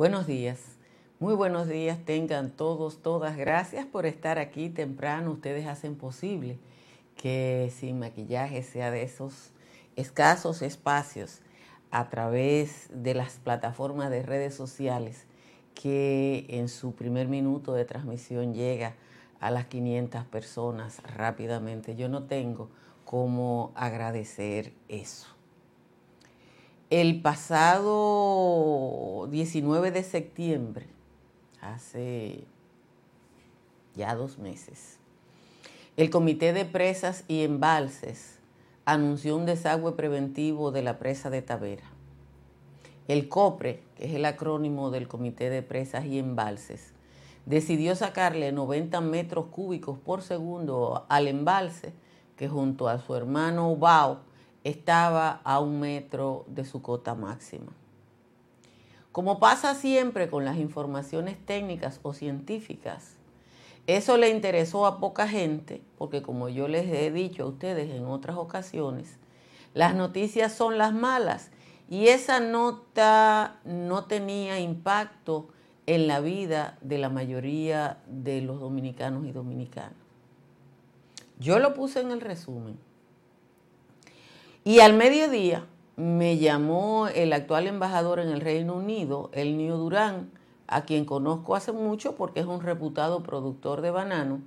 Buenos días. Muy buenos días tengan todos, todas. Gracias por estar aquí temprano. Ustedes hacen posible que sin maquillaje sea de esos escasos espacios a través de las plataformas de redes sociales que en su primer minuto de transmisión llega a las 500 personas rápidamente. Yo no tengo cómo agradecer eso. El pasado 19 de septiembre, hace ya dos meses, el Comité de Presas y Embalses anunció un desagüe preventivo de la presa de Tavera. El COPRE, que es el acrónimo del Comité de Presas y Embalses, decidió sacarle 90 metros cúbicos por segundo al embalse que junto a su hermano Ubao estaba a un metro de su cota máxima. Como pasa siempre con las informaciones técnicas o científicas, eso le interesó a poca gente, porque como yo les he dicho a ustedes en otras ocasiones, las noticias son las malas y esa nota no tenía impacto en la vida de la mayoría de los dominicanos y dominicanas. Yo lo puse en el resumen. Y al mediodía me llamó el actual embajador en el Reino Unido, el Nio Durán, a quien conozco hace mucho porque es un reputado productor de banano,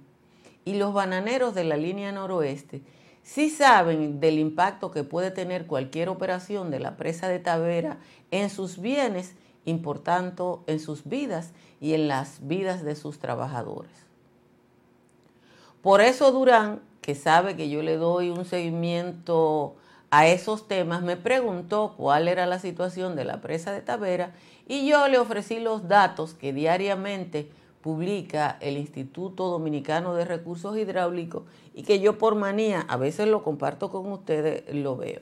y los bananeros de la línea noroeste sí saben del impacto que puede tener cualquier operación de la presa de Tavera en sus bienes, importando en sus vidas y en las vidas de sus trabajadores. Por eso Durán, que sabe que yo le doy un seguimiento a esos temas, me preguntó cuál era la situación de la presa de Tavera y yo le ofrecí los datos que diariamente publica el Instituto Dominicano de Recursos Hidráulicos y que yo por manía a veces lo comparto con ustedes, lo veo.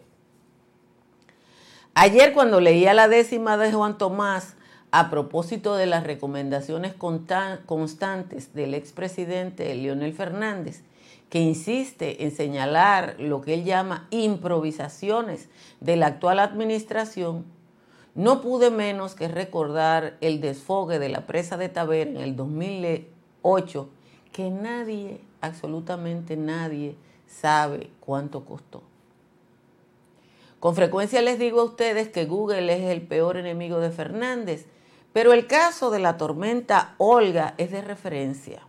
Ayer cuando leía la décima de Juan Tomás a propósito de las recomendaciones constantes del expresidente Leonel Fernández, que insiste en señalar lo que él llama improvisaciones de la actual administración, no pude menos que recordar el desfogue de la presa de Taber en el 2008, que nadie, absolutamente nadie, sabe cuánto costó. Con frecuencia les digo a ustedes que Google es el peor enemigo de Fernández, pero el caso de la tormenta Olga es de referencia.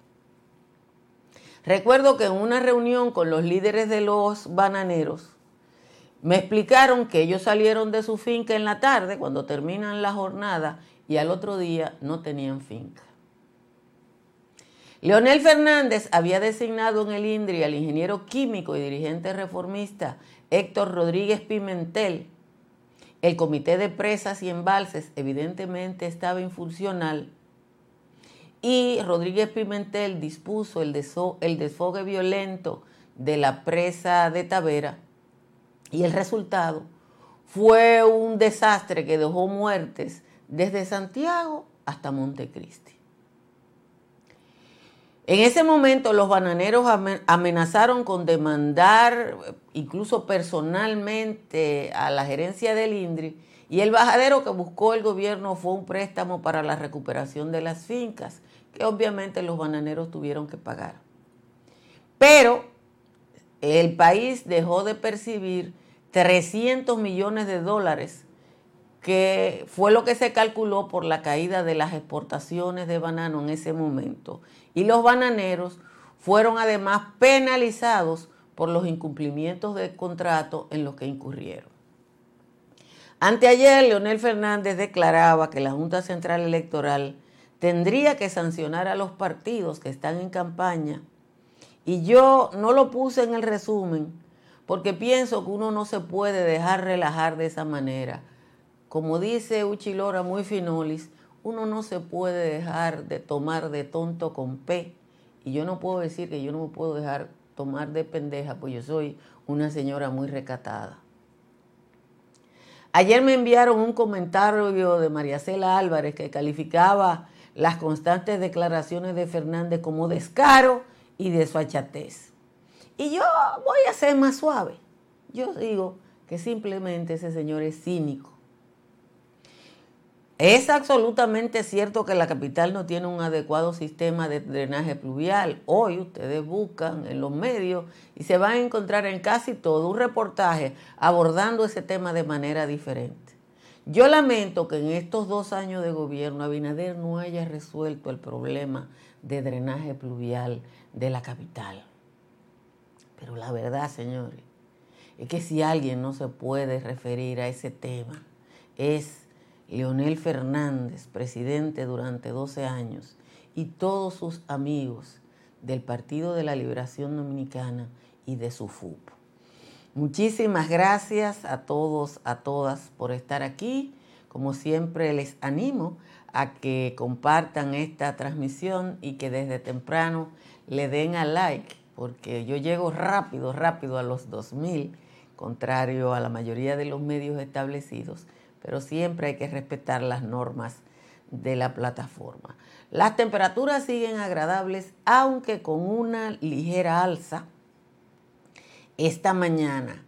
Recuerdo que en una reunión con los líderes de los bananeros, me explicaron que ellos salieron de su finca en la tarde, cuando terminan la jornada, y al otro día no tenían finca. Leonel Fernández había designado en el INDRI al ingeniero químico y dirigente reformista Héctor Rodríguez Pimentel. El comité de presas y embalses evidentemente estaba infuncional y Rodríguez Pimentel dispuso el, el desfogue violento de la presa de Tavera y el resultado fue un desastre que dejó muertes desde Santiago hasta Montecristi. En ese momento los bananeros amenazaron con demandar incluso personalmente a la gerencia del INDRI y el bajadero que buscó el gobierno fue un préstamo para la recuperación de las fincas, que obviamente los bananeros tuvieron que pagar. Pero el país dejó de percibir 300 millones de dólares, que fue lo que se calculó por la caída de las exportaciones de banano en ese momento. Y los bananeros fueron además penalizados por los incumplimientos del contrato en los que incurrieron. Anteayer, Leonel Fernández declaraba que la Junta Central Electoral tendría que sancionar a los partidos que están en campaña. Y yo no lo puse en el resumen porque pienso que uno no se puede dejar relajar de esa manera. Como dice Uchilora muy finolis, uno no se puede dejar de tomar de tonto con P. Y yo no puedo decir que yo no me puedo dejar tomar de pendeja, pues yo soy una señora muy recatada. Ayer me enviaron un comentario de María Cela Álvarez que calificaba las constantes declaraciones de Fernández como descaro y desfachatez. Y yo voy a ser más suave. Yo digo que simplemente ese señor es cínico. Es absolutamente cierto que la capital no tiene un adecuado sistema de drenaje pluvial. Hoy ustedes buscan en los medios y se van a encontrar en casi todo un reportaje abordando ese tema de manera diferente. Yo lamento que en estos dos años de gobierno Abinader no haya resuelto el problema de drenaje pluvial de la capital. Pero la verdad, señores, es que si alguien no se puede referir a ese tema, es Leonel Fernández, presidente durante 12 años, y todos sus amigos del Partido de la Liberación Dominicana y de su FUP. Muchísimas gracias a todos, a todas por estar aquí. Como siempre les animo a que compartan esta transmisión y que desde temprano le den a like, porque yo llego rápido, rápido a los 2000, contrario a la mayoría de los medios establecidos pero siempre hay que respetar las normas de la plataforma. Las temperaturas siguen agradables, aunque con una ligera alza esta mañana.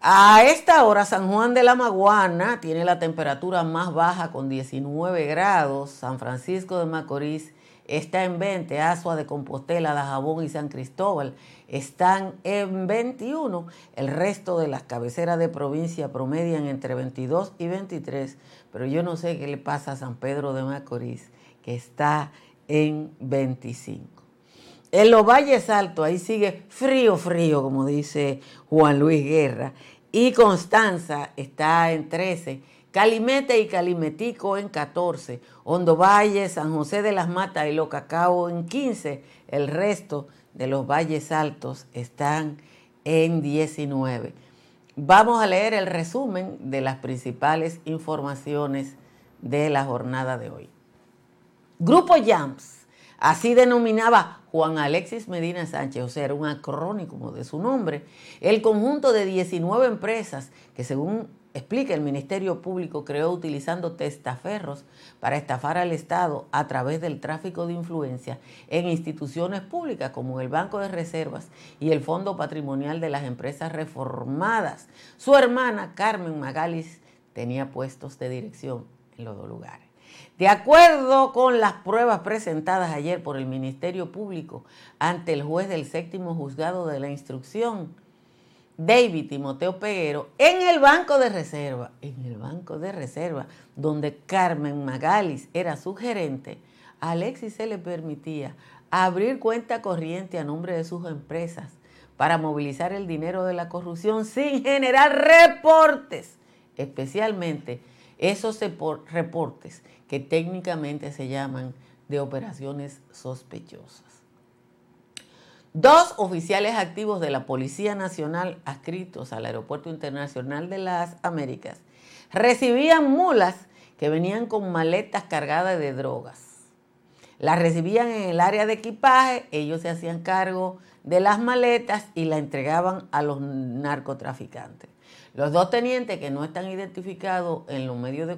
A esta hora San Juan de la Maguana tiene la temperatura más baja con 19 grados, San Francisco de Macorís está en 20, Asua de Compostela, Dajabón y San Cristóbal están en 21, el resto de las cabeceras de provincia promedian entre 22 y 23, pero yo no sé qué le pasa a San Pedro de Macorís, que está en 25. En los valles altos, ahí sigue frío, frío, como dice Juan Luis Guerra, y Constanza está en 13 Calimete y Calimetico en 14, Hondo Valle, San José de las Matas y Locacao en 15, el resto de los valles altos están en 19. Vamos a leer el resumen de las principales informaciones de la jornada de hoy. Grupo Jams, así denominaba Juan Alexis Medina Sánchez, o sea, era un acrónimo de su nombre, el conjunto de 19 empresas que según explica, el Ministerio Público creó utilizando testaferros para estafar al Estado a través del tráfico de influencia en instituciones públicas como el Banco de Reservas y el Fondo Patrimonial de las Empresas Reformadas. Su hermana, Carmen Magalis, tenía puestos de dirección en los dos lugares. De acuerdo con las pruebas presentadas ayer por el Ministerio Público ante el juez del séptimo juzgado de la instrucción, David Timoteo Peguero en el Banco de Reserva, en el Banco de Reserva, donde Carmen Magalis era su gerente, a Alexis se le permitía abrir cuenta corriente a nombre de sus empresas para movilizar el dinero de la corrupción sin generar reportes, especialmente esos reportes que técnicamente se llaman de operaciones sospechosas. Dos oficiales activos de la Policía Nacional adscritos al Aeropuerto Internacional de las Américas recibían mulas que venían con maletas cargadas de drogas. Las recibían en el área de equipaje, ellos se hacían cargo de las maletas y la entregaban a los narcotraficantes. Los dos tenientes que no están identificados en los medios de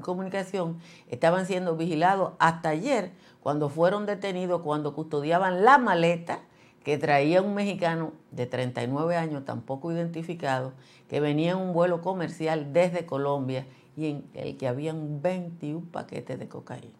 comunicación estaban siendo vigilados hasta ayer cuando fueron detenidos cuando custodiaban la maleta que traía un mexicano de 39 años, tampoco identificado, que venía en un vuelo comercial desde Colombia y en el que habían 21 paquetes de cocaína.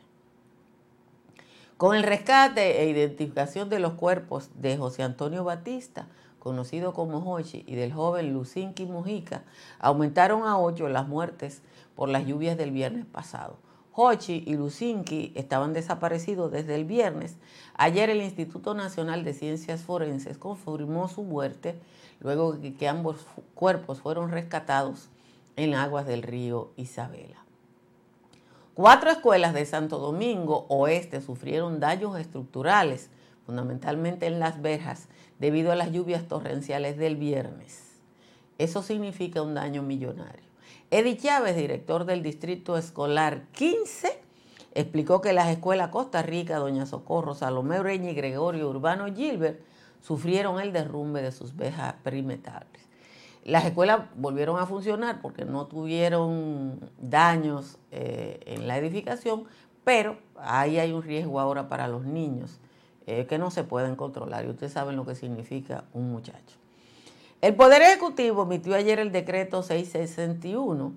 Con el rescate e identificación de los cuerpos de José Antonio Batista, conocido como Hochi, y del joven Lucinki Mujica, aumentaron a 8 las muertes por las lluvias del viernes pasado. Hochi y Lucinki estaban desaparecidos desde el viernes. Ayer el Instituto Nacional de Ciencias Forenses confirmó su muerte luego que ambos cuerpos fueron rescatados en aguas del río Isabela. Cuatro escuelas de Santo Domingo Oeste sufrieron daños estructurales, fundamentalmente en las verjas, debido a las lluvias torrenciales del viernes. Eso significa un daño millonario. Eddie Chávez, director del Distrito Escolar 15, explicó que las escuelas Costa Rica, Doña Socorro, Salomé Ureña y Gregorio Urbano Gilbert sufrieron el derrumbe de sus vejas perimetrales. Las escuelas volvieron a funcionar porque no tuvieron daños eh, en la edificación, pero ahí hay un riesgo ahora para los niños que no se pueden controlar y ustedes saben lo que significa un muchacho. El Poder Ejecutivo emitió ayer el decreto 661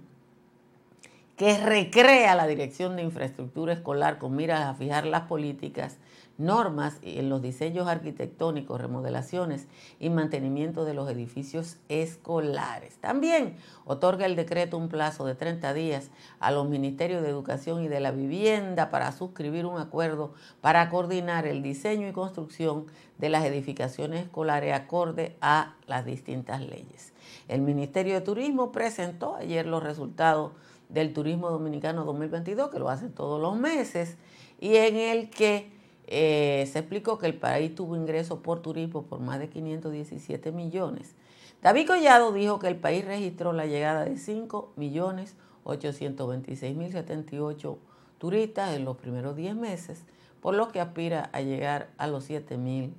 que recrea la Dirección de Infraestructura Escolar con miras a fijar las políticas normas en los diseños arquitectónicos, remodelaciones y mantenimiento de los edificios escolares. También otorga el decreto un plazo de 30 días a los Ministerios de Educación y de la Vivienda para suscribir un acuerdo para coordinar el diseño y construcción de las edificaciones escolares acorde a las distintas leyes. El Ministerio de Turismo presentó ayer los resultados del Turismo Dominicano 2022, que lo hacen todos los meses, y en el que eh, se explicó que el país tuvo ingresos por turismo por más de 517 millones. David Collado dijo que el país registró la llegada de 5 millones 826 mil 78 turistas en los primeros 10 meses, por lo que aspira a llegar a los 7 mil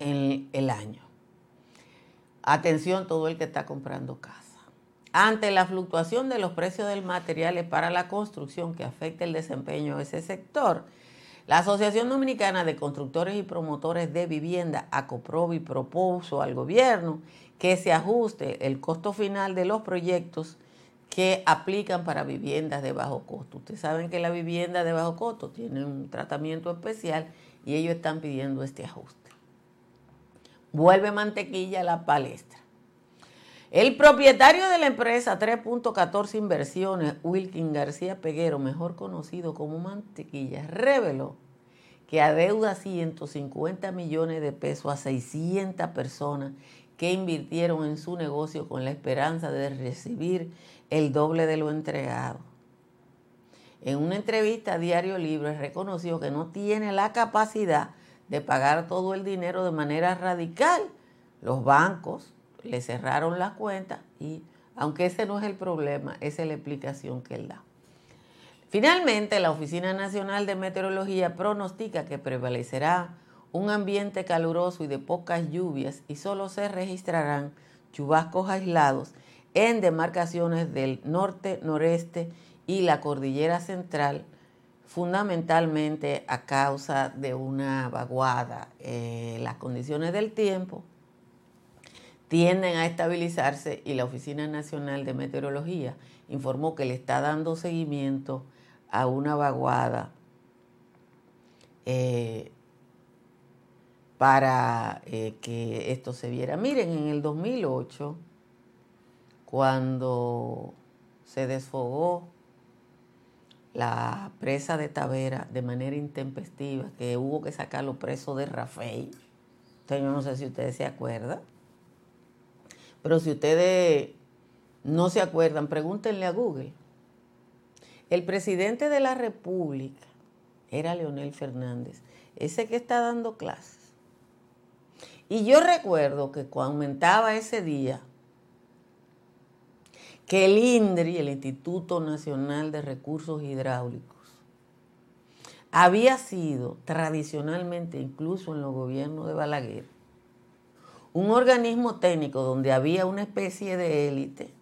en el año. Atención todo el que está comprando casa. Ante la fluctuación de los precios de materiales para la construcción que afecta el desempeño de ese sector, la Asociación Dominicana de Constructores y Promotores de Vivienda, ACOPROVI, propuso al gobierno que se ajuste el costo final de los proyectos que aplican para viviendas de bajo costo. Ustedes saben que la vivienda de bajo costo tiene un tratamiento especial y ellos están pidiendo este ajuste. Vuelve mantequilla a la palestra. El propietario de la empresa 3.14 Inversiones, Wilkin García Peguero, mejor conocido como Mantequilla, reveló que adeuda 150 millones de pesos a 600 personas que invirtieron en su negocio con la esperanza de recibir el doble de lo entregado. En una entrevista a Diario Libre reconoció que no tiene la capacidad de pagar todo el dinero de manera radical. Los bancos, le cerraron las cuentas y aunque ese no es el problema, esa es la explicación que él da. Finalmente, la Oficina Nacional de Meteorología pronostica que prevalecerá un ambiente caluroso y de pocas lluvias y solo se registrarán chubascos aislados en demarcaciones del norte, noreste y la cordillera central, fundamentalmente a causa de una vaguada. en las condiciones del tiempo tienden a estabilizarse y la Oficina Nacional de Meteorología informó que le está dando seguimiento a una vaguada eh, para eh, que esto se viera. Miren, en el 2008, cuando se desfogó la presa de Tavera de manera intempestiva, que hubo que sacar los presos de Rafael, yo no sé si ustedes se acuerdan, pero si ustedes no se acuerdan, pregúntenle a Google. El presidente de la República era Leonel Fernández, ese que está dando clases. Y yo recuerdo que cuando aumentaba ese día, que el INDRI, el Instituto Nacional de Recursos Hidráulicos, había sido tradicionalmente, incluso en los gobiernos de Balaguer, un organismo técnico donde había una especie de élite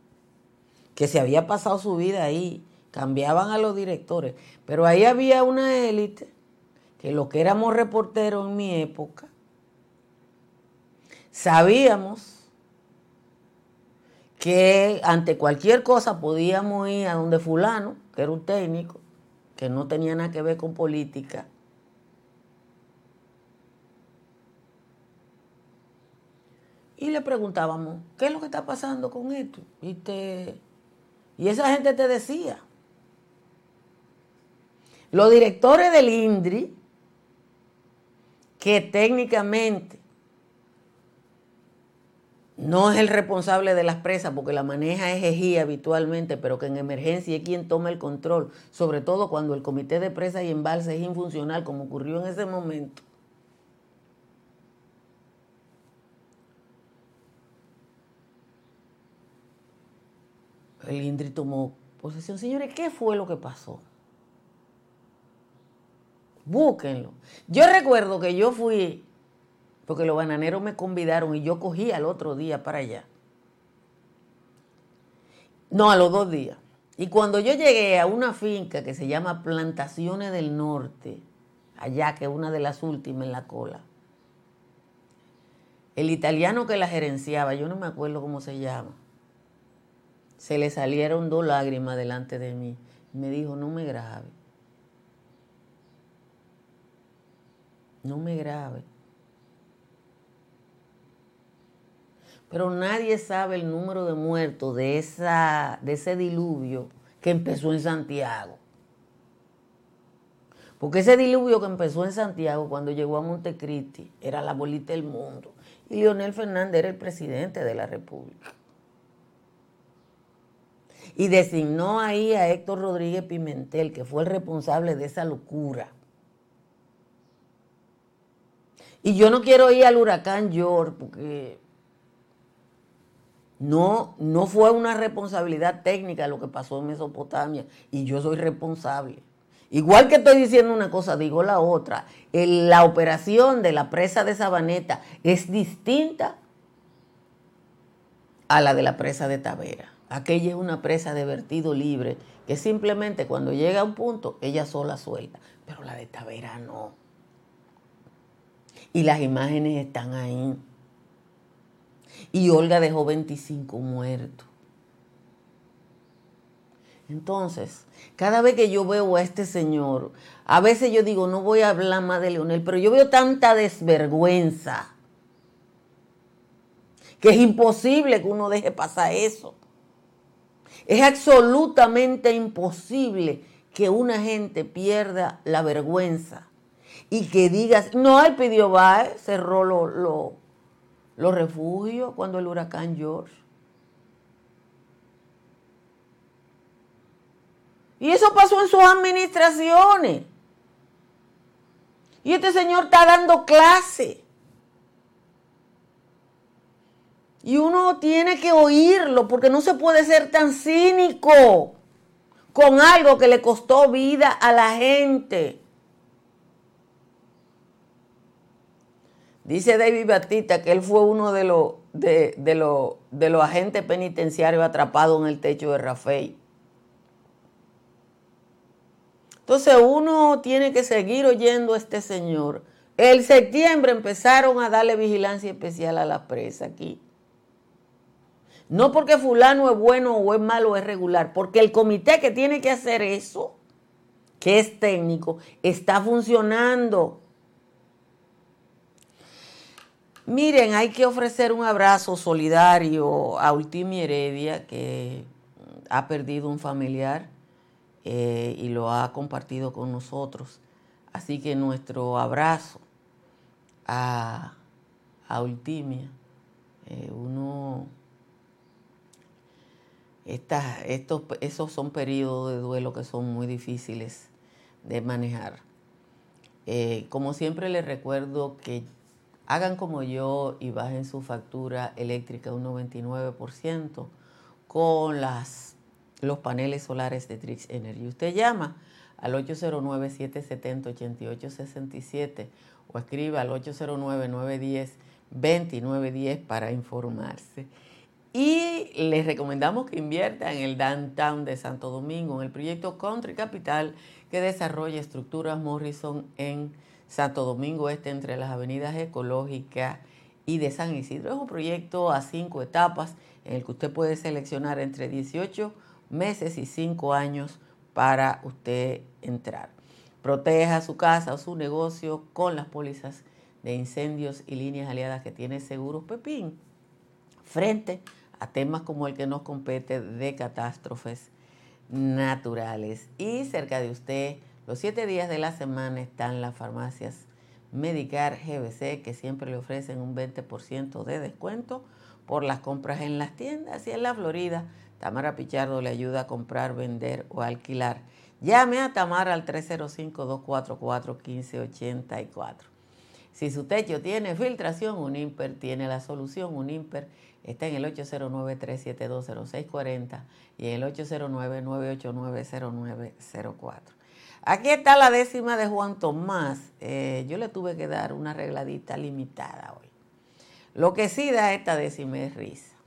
que se había pasado su vida ahí, cambiaban a los directores, pero ahí había una élite que lo que éramos reporteros en mi época, sabíamos que ante cualquier cosa podíamos ir a donde fulano, que era un técnico, que no tenía nada que ver con política, y le preguntábamos, ¿qué es lo que está pasando con esto? Y, y esa gente te decía. Los directores del INDRI, que técnicamente no es el responsable de las presas porque la maneja es habitualmente, pero que en emergencia es quien toma el control, sobre todo cuando el comité de presas y embalse es infuncional, como ocurrió en ese momento. El INDRI tomó posesión. Señores, ¿qué fue lo que pasó? Búsquenlo. Yo recuerdo que yo fui, porque los bananeros me convidaron y yo cogí al otro día para allá. No, a los dos días. Y cuando yo llegué a una finca que se llama Plantaciones del Norte, allá que es una de las últimas en la cola, el italiano que la gerenciaba, yo no me acuerdo cómo se llama, se le salieron dos lágrimas delante de mí. Me dijo, no me grabe. No me grabe. Pero nadie sabe el número de muertos de, esa, de ese diluvio que empezó en Santiago. Porque ese diluvio que empezó en Santiago cuando llegó a Montecristi era la bolita del mundo. Y Leonel Fernández era el presidente de la República. Y designó ahí a Héctor Rodríguez Pimentel, que fue el responsable de esa locura. Y yo no quiero ir al huracán George porque no, no fue una responsabilidad técnica lo que pasó en Mesopotamia y yo soy responsable. Igual que estoy diciendo una cosa, digo la otra. la operación de la presa de Sabaneta es distinta a la de la presa de Tavera. Aquella es una presa de vertido libre que simplemente cuando llega a un punto ella sola suelta, pero la de Tavera no. Y las imágenes están ahí. Y Olga dejó 25 muertos. Entonces, cada vez que yo veo a este señor, a veces yo digo, no voy a hablar más de Leonel, pero yo veo tanta desvergüenza que es imposible que uno deje pasar eso. Es absolutamente imposible que una gente pierda la vergüenza y que digas, no, él pidió cerró los refugios cuando el huracán George. Y eso pasó en sus administraciones. Y este señor está dando clase. Y uno tiene que oírlo porque no se puede ser tan cínico con algo que le costó vida a la gente. Dice David Batista que él fue uno de los, de, de los agentes penitenciarios atrapados en el techo de Rafael. Entonces uno tiene que seguir oyendo a este señor. El septiembre empezaron a darle vigilancia especial a la presa aquí. No porque fulano es bueno o es malo o es regular, porque el comité que tiene que hacer eso, que es técnico, está funcionando. Miren, hay que ofrecer un abrazo solidario a Ultimi Heredia, que ha perdido un familiar eh, y lo ha compartido con nosotros. Así que nuestro abrazo a, Ultimia, eh, uno, estos, esos son periodos de duelo que son muy difíciles de manejar. Eh, como siempre les recuerdo que hagan como yo y bajen su factura eléctrica un 99% con los paneles solares de Trix Energy. Usted llama al 809-770-8867 o escriba al 809-910-2910 para informarse. Y les recomendamos que invierta en el downtown de Santo Domingo, en el proyecto Country Capital que desarrolla estructuras Morrison en Santo Domingo Este entre las avenidas ecológicas y de San Isidro. Es un proyecto a cinco etapas en el que usted puede seleccionar entre 18 meses y cinco años para usted entrar. Proteja su casa o su negocio con las pólizas de incendios y líneas aliadas que tiene Seguros Pepín frente a temas como el que nos compete de catástrofes naturales. Y cerca de usted, los siete días de la semana están las farmacias Medicar GBC que siempre le ofrecen un 20% de descuento por las compras en las tiendas y en la Florida Tamara Pichardo le ayuda a comprar, vender o alquilar. Llame a Tamara al 305-244-1584. Si su techo tiene filtración, un IMPER tiene la solución. Un IMPER está en el 809-372-0640 y en el 809-989-0904. Aquí está la décima de Juan Tomás. Eh, yo le tuve que dar una arregladita limitada hoy. Lo que sí da esta décima es risa.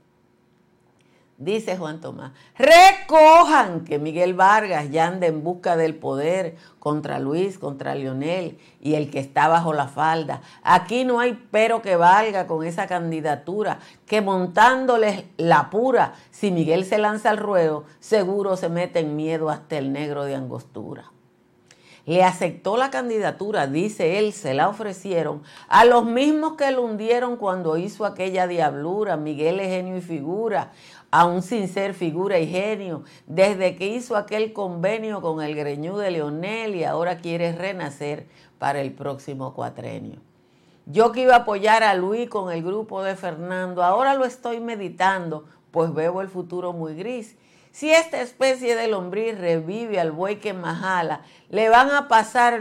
Dice Juan Tomás, recojan que Miguel Vargas ya anda en busca del poder contra Luis, contra Lionel y el que está bajo la falda. Aquí no hay pero que valga con esa candidatura, que montándoles la pura, si Miguel se lanza al ruedo, seguro se mete en miedo hasta el negro de angostura. Le aceptó la candidatura, dice él, se la ofrecieron a los mismos que lo hundieron cuando hizo aquella diablura, Miguel es genio y figura, aún sin ser figura y genio, desde que hizo aquel convenio con el greñú de Leonel y ahora quiere renacer para el próximo cuatrenio. Yo que iba a apoyar a Luis con el grupo de Fernando, ahora lo estoy meditando, pues veo el futuro muy gris. Si esta especie de lombriz revive al buey que majala, le van a pasar,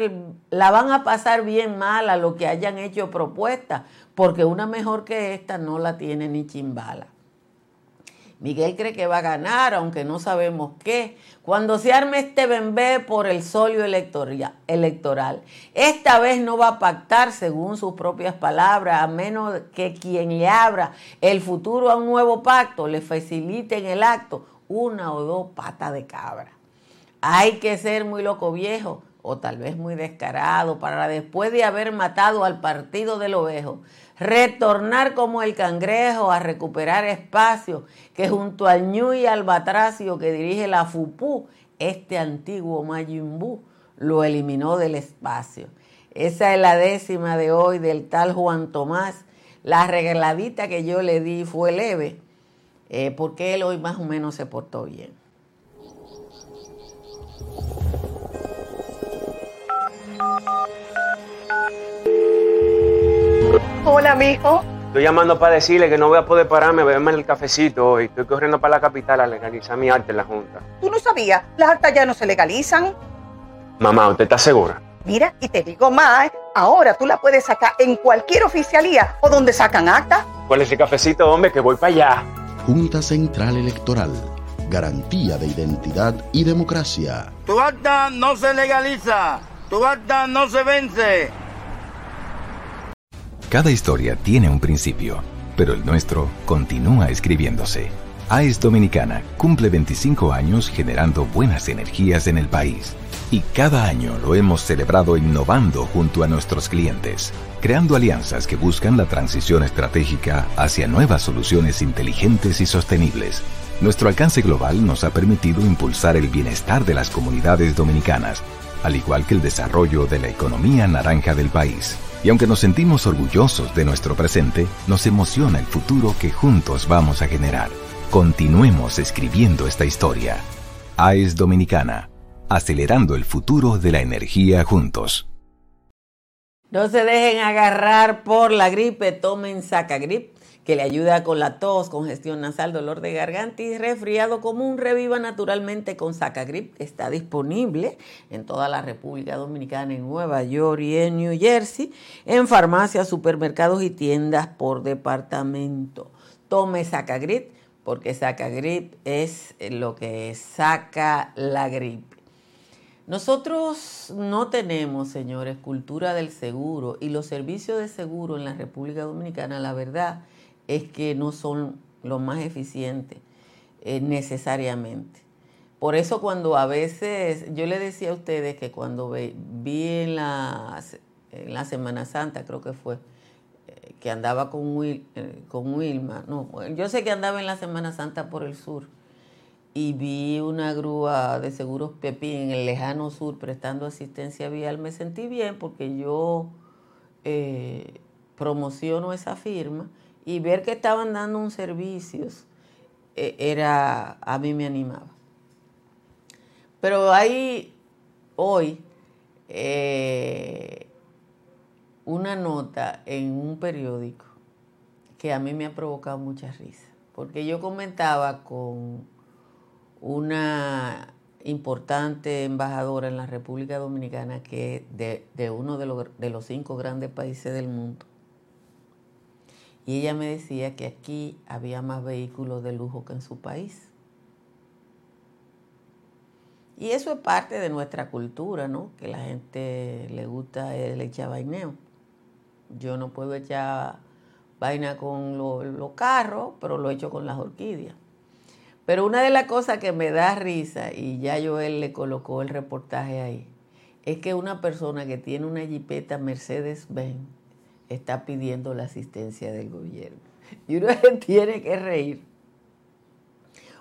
la van a pasar bien mal a lo que hayan hecho propuesta, porque una mejor que esta no la tiene ni chimbala. Miguel cree que va a ganar, aunque no sabemos qué. Cuando se arme este bembé por el solio electoral, esta vez no va a pactar según sus propias palabras, a menos que quien le abra el futuro a un nuevo pacto le facilite en el acto una o dos patas de cabra. Hay que ser muy loco viejo o tal vez muy descarado para después de haber matado al partido del ovejo, retornar como el cangrejo a recuperar espacio que junto al ñu y al batracio que dirige la FUPU, este antiguo Mayimbu, lo eliminó del espacio. Esa es la décima de hoy del tal Juan Tomás. La regaladita que yo le di fue leve, eh, porque él hoy más o menos se portó bien. Hola, mijo. Estoy llamando para decirle que no voy a poder pararme a beberme el cafecito hoy. Estoy corriendo para la capital a legalizar mi arte en la Junta. ¿Tú no sabías? Las actas ya no se legalizan. Mamá, ¿usted está segura? Mira, y te digo más, ahora tú la puedes sacar en cualquier oficialía o donde sacan actas. ¿Cuál es el cafecito, hombre? Que voy para allá. Junta Central Electoral. Garantía de identidad y democracia. Tu acta no se legaliza. Tu acta no se vence. Cada historia tiene un principio, pero el nuestro continúa escribiéndose. AES Dominicana cumple 25 años generando buenas energías en el país. Y cada año lo hemos celebrado innovando junto a nuestros clientes, creando alianzas que buscan la transición estratégica hacia nuevas soluciones inteligentes y sostenibles. Nuestro alcance global nos ha permitido impulsar el bienestar de las comunidades dominicanas, al igual que el desarrollo de la economía naranja del país. Y aunque nos sentimos orgullosos de nuestro presente, nos emociona el futuro que juntos vamos a generar. Continuemos escribiendo esta historia. AES Dominicana, acelerando el futuro de la energía juntos. No se dejen agarrar por la gripe, tomen Sacagrip que le ayuda con la tos, congestión nasal, dolor de garganta y resfriado común. Reviva naturalmente con Sacagrip. Está disponible en toda la República Dominicana, en Nueva York y en New Jersey, en farmacias, supermercados y tiendas por departamento. Tome Sacagrip porque Sacagrip es lo que saca la gripe. Nosotros no tenemos, señores, cultura del seguro y los servicios de seguro en la República Dominicana, la verdad, es que no son los más eficientes eh, necesariamente. Por eso cuando a veces, yo le decía a ustedes que cuando vi en la, en la Semana Santa, creo que fue, eh, que andaba con, eh, con Wilma, no, yo sé que andaba en la Semana Santa por el sur y vi una grúa de seguros Pepín en el lejano sur prestando asistencia vial, me sentí bien porque yo promociono esa firma y ver que estaban dando un servicio eh, era a mí me animaba. Pero hay hoy eh, una nota en un periódico que a mí me ha provocado mucha risa, porque yo comentaba con una importante embajadora en la República Dominicana que es de, de uno de los, de los cinco grandes países del mundo y ella me decía que aquí había más vehículos de lujo que en su país. Y eso es parte de nuestra cultura, ¿no? Que la gente le gusta el echar vaineo. Yo no puedo echar vaina con los carros, pero lo echo con las orquídeas. Pero una de las cosas que me da risa, y ya Joel le colocó el reportaje ahí, es que una persona que tiene una jipeta Mercedes-Benz está pidiendo la asistencia del gobierno. Y uno tiene que reír.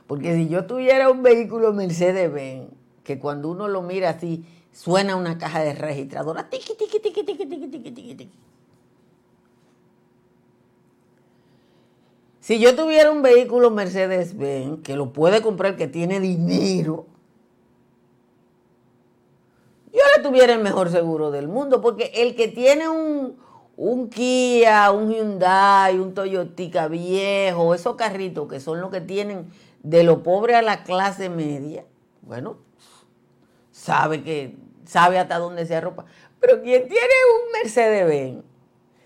Porque si yo tuviera un vehículo Mercedes-Benz, que cuando uno lo mira así, suena una caja de registradora, tiqui, tiqui, tiqui, tiqui, tiqui, tiqui, tiqui, tiqui. Si yo tuviera un vehículo Mercedes-Benz, que lo puede comprar, que tiene dinero, yo le tuviera el mejor seguro del mundo, porque el que tiene un, un Kia, un Hyundai, un Toyotica viejo, esos carritos que son los que tienen de lo pobre a la clase media, bueno, sabe que sabe hasta dónde se arropa. Pero quien tiene un Mercedes-Benz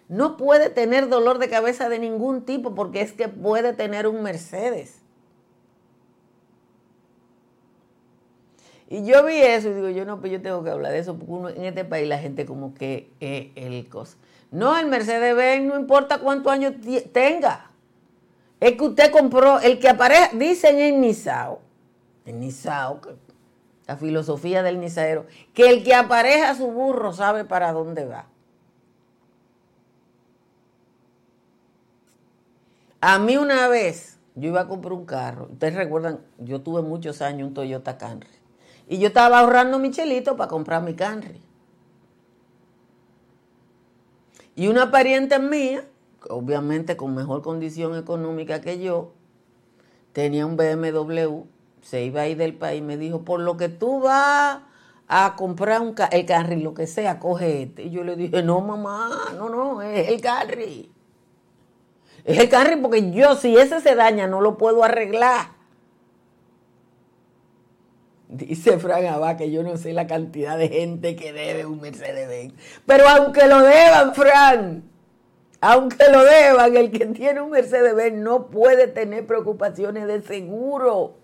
no puede tener dolor de cabeza de ningún tipo porque es que puede tener un Mercedes. Y yo vi eso y digo, yo no, pues yo tengo que hablar de eso, porque uno, en este país la gente como que es el cosa. No, el Mercedes-Benz no importa cuántos años tenga. Es que usted compró, el que aparece, dicen en Nisao, en Nisao, la filosofía del Nisaero, que el que apareja su burro sabe para dónde va. A mí una vez, yo iba a comprar un carro. Ustedes recuerdan, yo tuve muchos años un Toyota Camry. Y yo estaba ahorrando mi chelito para comprar mi Camry. Y una pariente mía, obviamente con mejor condición económica que yo, tenía un BMW, se iba a ir del país, me dijo, por lo que tú vas a comprar un el Camry, lo que sea, coge este. Y yo le dije, no mamá, no, no, es el Camry. Es el carro porque yo, si ese se daña, no lo puedo arreglar. Dice Fran Abad que yo no sé la cantidad de gente que debe un Mercedes-Benz. Pero aunque lo deban, Fran, aunque lo deban, el que tiene un Mercedes-Benz no puede tener preocupaciones de seguro.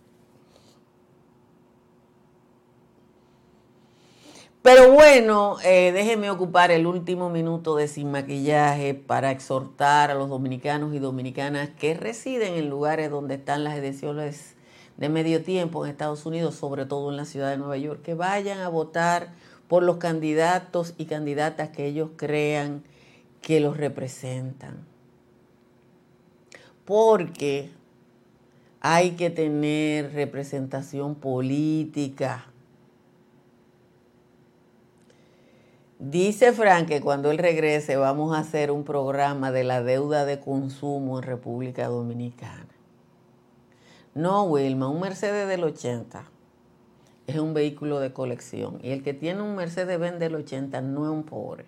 Pero bueno, eh, déjeme ocupar el último minuto de sin maquillaje para exhortar a los dominicanos y dominicanas que residen en lugares donde están las elecciones de medio tiempo en Estados Unidos, sobre todo en la ciudad de Nueva York, que vayan a votar por los candidatos y candidatas que ellos crean que los representan. Porque hay que tener representación política Dice Frank que cuando él regrese vamos a hacer un programa de la deuda de consumo en República Dominicana. No, Wilma, un Mercedes del 80 es un vehículo de colección. Y el que tiene un Mercedes-Benz del 80 no es un pobre.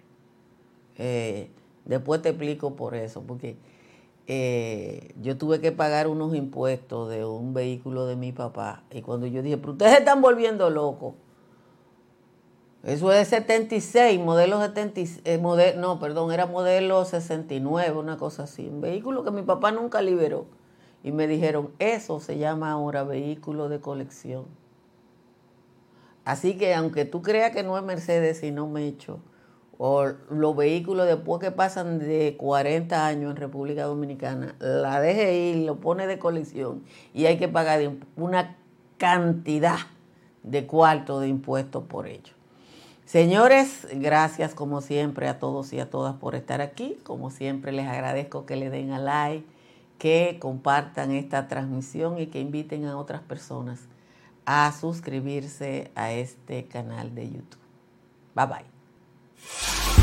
Eh, después te explico por eso, porque eh, yo tuve que pagar unos impuestos de un vehículo de mi papá. Y cuando yo dije, pero ustedes se están volviendo locos. Eso es 76, modelo 76, eh, no, perdón, era modelo 69, una cosa así. Un vehículo que mi papá nunca liberó. Y me dijeron, eso se llama ahora vehículo de colección. Así que aunque tú creas que no es Mercedes, no me echo, o los vehículos después que pasan de 40 años en República Dominicana, la DGI lo pone de colección y hay que pagar una cantidad de cuarto de impuestos por ello. Señores, gracias como siempre a todos y a todas por estar aquí. Como siempre les agradezco que le den a like, que compartan esta transmisión y que inviten a otras personas a suscribirse a este canal de YouTube. Bye bye.